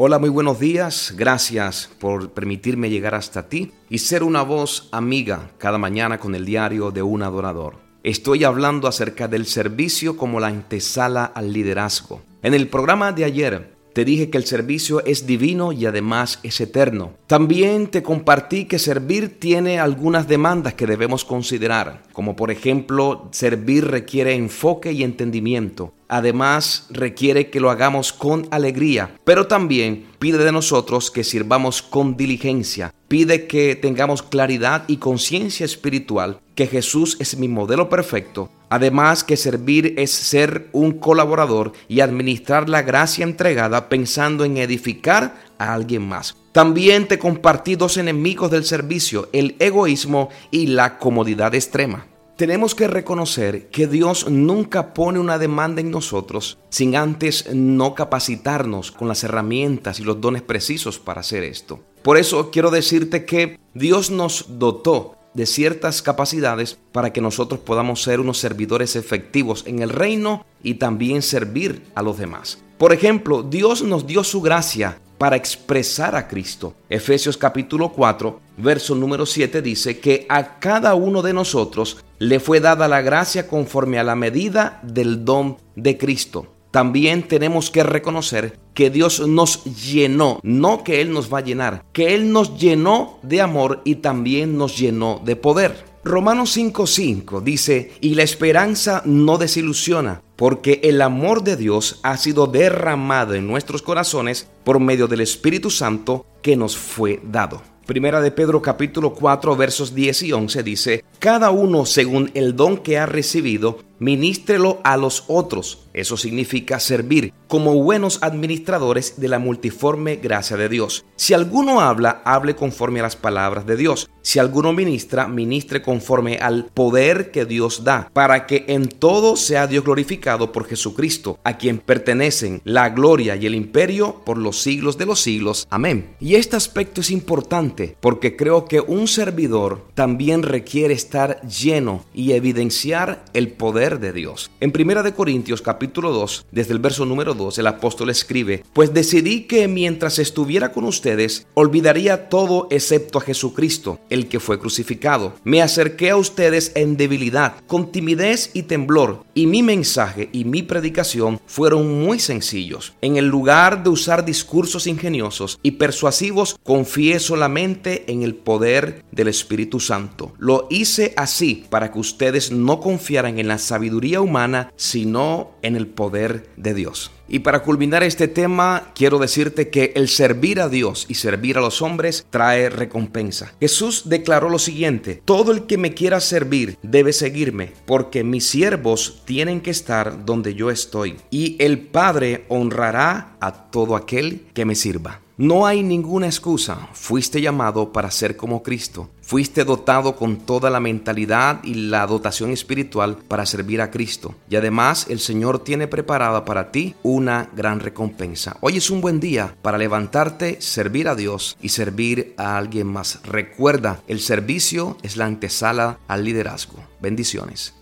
Hola, muy buenos días. Gracias por permitirme llegar hasta ti y ser una voz amiga cada mañana con el diario de un adorador. Estoy hablando acerca del servicio como la antesala al liderazgo. En el programa de ayer te dije que el servicio es divino y además es eterno. También te compartí que servir tiene algunas demandas que debemos considerar, como por ejemplo, servir requiere enfoque y entendimiento. Además, requiere que lo hagamos con alegría, pero también pide de nosotros que sirvamos con diligencia. Pide que tengamos claridad y conciencia espiritual, que Jesús es mi modelo perfecto. Además que servir es ser un colaborador y administrar la gracia entregada pensando en edificar a alguien más. También te compartí dos enemigos del servicio, el egoísmo y la comodidad extrema. Tenemos que reconocer que Dios nunca pone una demanda en nosotros sin antes no capacitarnos con las herramientas y los dones precisos para hacer esto. Por eso quiero decirte que Dios nos dotó de ciertas capacidades para que nosotros podamos ser unos servidores efectivos en el reino y también servir a los demás. Por ejemplo, Dios nos dio su gracia para expresar a Cristo. Efesios capítulo 4, verso número 7 dice que a cada uno de nosotros le fue dada la gracia conforme a la medida del don de Cristo. También tenemos que reconocer que Dios nos llenó, no que Él nos va a llenar, que Él nos llenó de amor y también nos llenó de poder. Romanos 5:5 dice, y la esperanza no desilusiona, porque el amor de Dios ha sido derramado en nuestros corazones por medio del Espíritu Santo que nos fue dado. Primera de Pedro capítulo 4 versos 10 y 11 dice, cada uno según el don que ha recibido, ministrelo a los otros. Eso significa servir como buenos administradores de la multiforme gracia de Dios. Si alguno habla, hable conforme a las palabras de Dios. Si alguno ministra, ministre conforme al poder que Dios da, para que en todo sea Dios glorificado por Jesucristo, a quien pertenecen la gloria y el imperio por los siglos de los siglos. Amén. Y este aspecto es importante porque creo que un servidor también requiere estar lleno y evidenciar el poder de Dios. En Primera de Corintios capítulo 2, desde el verso número 2, el apóstol escribe, pues decidí que mientras estuviera con ustedes, olvidaría todo excepto a Jesucristo, el que fue crucificado. Me acerqué a ustedes en debilidad, con timidez y temblor, y mi mensaje y mi predicación fueron muy sencillos. En el lugar de usar discursos ingeniosos y persuasivos, confié solamente en el poder del Espíritu Santo. Lo hice así para que ustedes no confiaran en la sabiduría humana, sino en el poder de Dios. Y para culminar este tema, quiero decirte que el servir a Dios y servir a los hombres trae recompensa. Jesús declaró lo siguiente, todo el que me quiera servir debe seguirme, porque mis siervos tienen que estar donde yo estoy, y el Padre honrará a todo aquel que me sirva. No hay ninguna excusa. Fuiste llamado para ser como Cristo. Fuiste dotado con toda la mentalidad y la dotación espiritual para servir a Cristo. Y además el Señor tiene preparada para ti una gran recompensa. Hoy es un buen día para levantarte, servir a Dios y servir a alguien más. Recuerda, el servicio es la antesala al liderazgo. Bendiciones.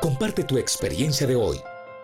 Comparte tu experiencia de hoy.